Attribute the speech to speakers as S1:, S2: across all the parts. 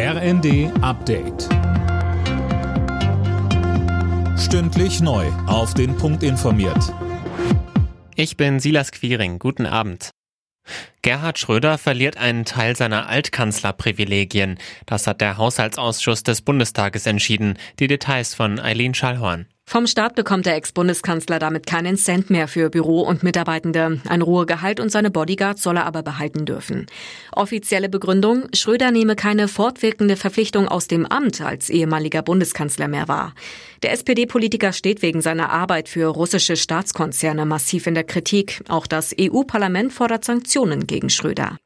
S1: RND Update. Stündlich neu. Auf den Punkt informiert.
S2: Ich bin Silas Quiring. Guten Abend. Gerhard Schröder verliert einen Teil seiner Altkanzlerprivilegien. Das hat der Haushaltsausschuss des Bundestages entschieden. Die Details von Eileen Schallhorn.
S3: Vom Staat bekommt der Ex-Bundeskanzler damit keinen Cent mehr für Büro und Mitarbeitende. Ein Ruhegehalt und seine Bodyguards soll er aber behalten dürfen. Offizielle Begründung, Schröder nehme keine fortwirkende Verpflichtung aus dem Amt als ehemaliger Bundeskanzler mehr wahr. Der SPD-Politiker steht wegen seiner Arbeit für russische Staatskonzerne massiv in der Kritik. Auch das EU-Parlament fordert Sanktionen gegen Schröder.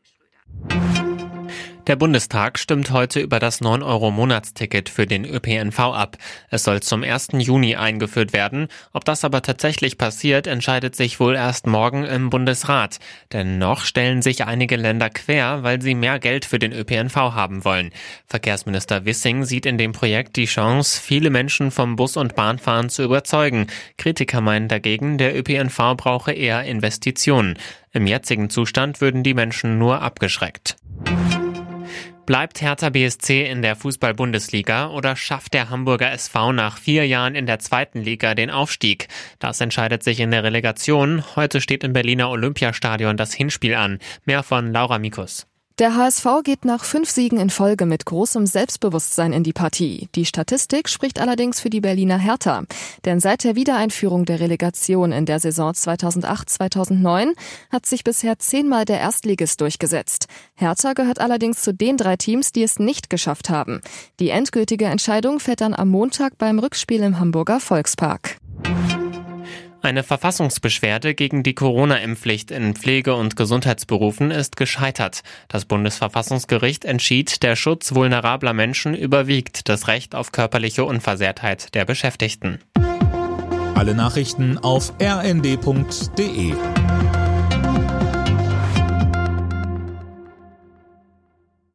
S2: Der Bundestag stimmt heute über das 9-Euro-Monatsticket für den ÖPNV ab. Es soll zum 1. Juni eingeführt werden. Ob das aber tatsächlich passiert, entscheidet sich wohl erst morgen im Bundesrat. Denn noch stellen sich einige Länder quer, weil sie mehr Geld für den ÖPNV haben wollen. Verkehrsminister Wissing sieht in dem Projekt die Chance, viele Menschen vom Bus- und Bahnfahren zu überzeugen. Kritiker meinen dagegen, der ÖPNV brauche eher Investitionen. Im jetzigen Zustand würden die Menschen nur abgeschreckt. Bleibt Hertha BSC in der Fußball-Bundesliga oder schafft der Hamburger SV nach vier Jahren in der zweiten Liga den Aufstieg? Das entscheidet sich in der Relegation. Heute steht im Berliner Olympiastadion das Hinspiel an. Mehr von Laura Mikus.
S4: Der HSV geht nach fünf Siegen in Folge mit großem Selbstbewusstsein in die Partie. Die Statistik spricht allerdings für die Berliner Hertha. Denn seit der Wiedereinführung der Relegation in der Saison 2008-2009 hat sich bisher zehnmal der Erstligist durchgesetzt. Hertha gehört allerdings zu den drei Teams, die es nicht geschafft haben. Die endgültige Entscheidung fällt dann am Montag beim Rückspiel im Hamburger Volkspark.
S2: Eine Verfassungsbeschwerde gegen die Corona-Impfpflicht in Pflege- und Gesundheitsberufen ist gescheitert. Das Bundesverfassungsgericht entschied, der Schutz vulnerabler Menschen überwiegt das Recht auf körperliche Unversehrtheit der Beschäftigten.
S1: Alle Nachrichten auf rnd.de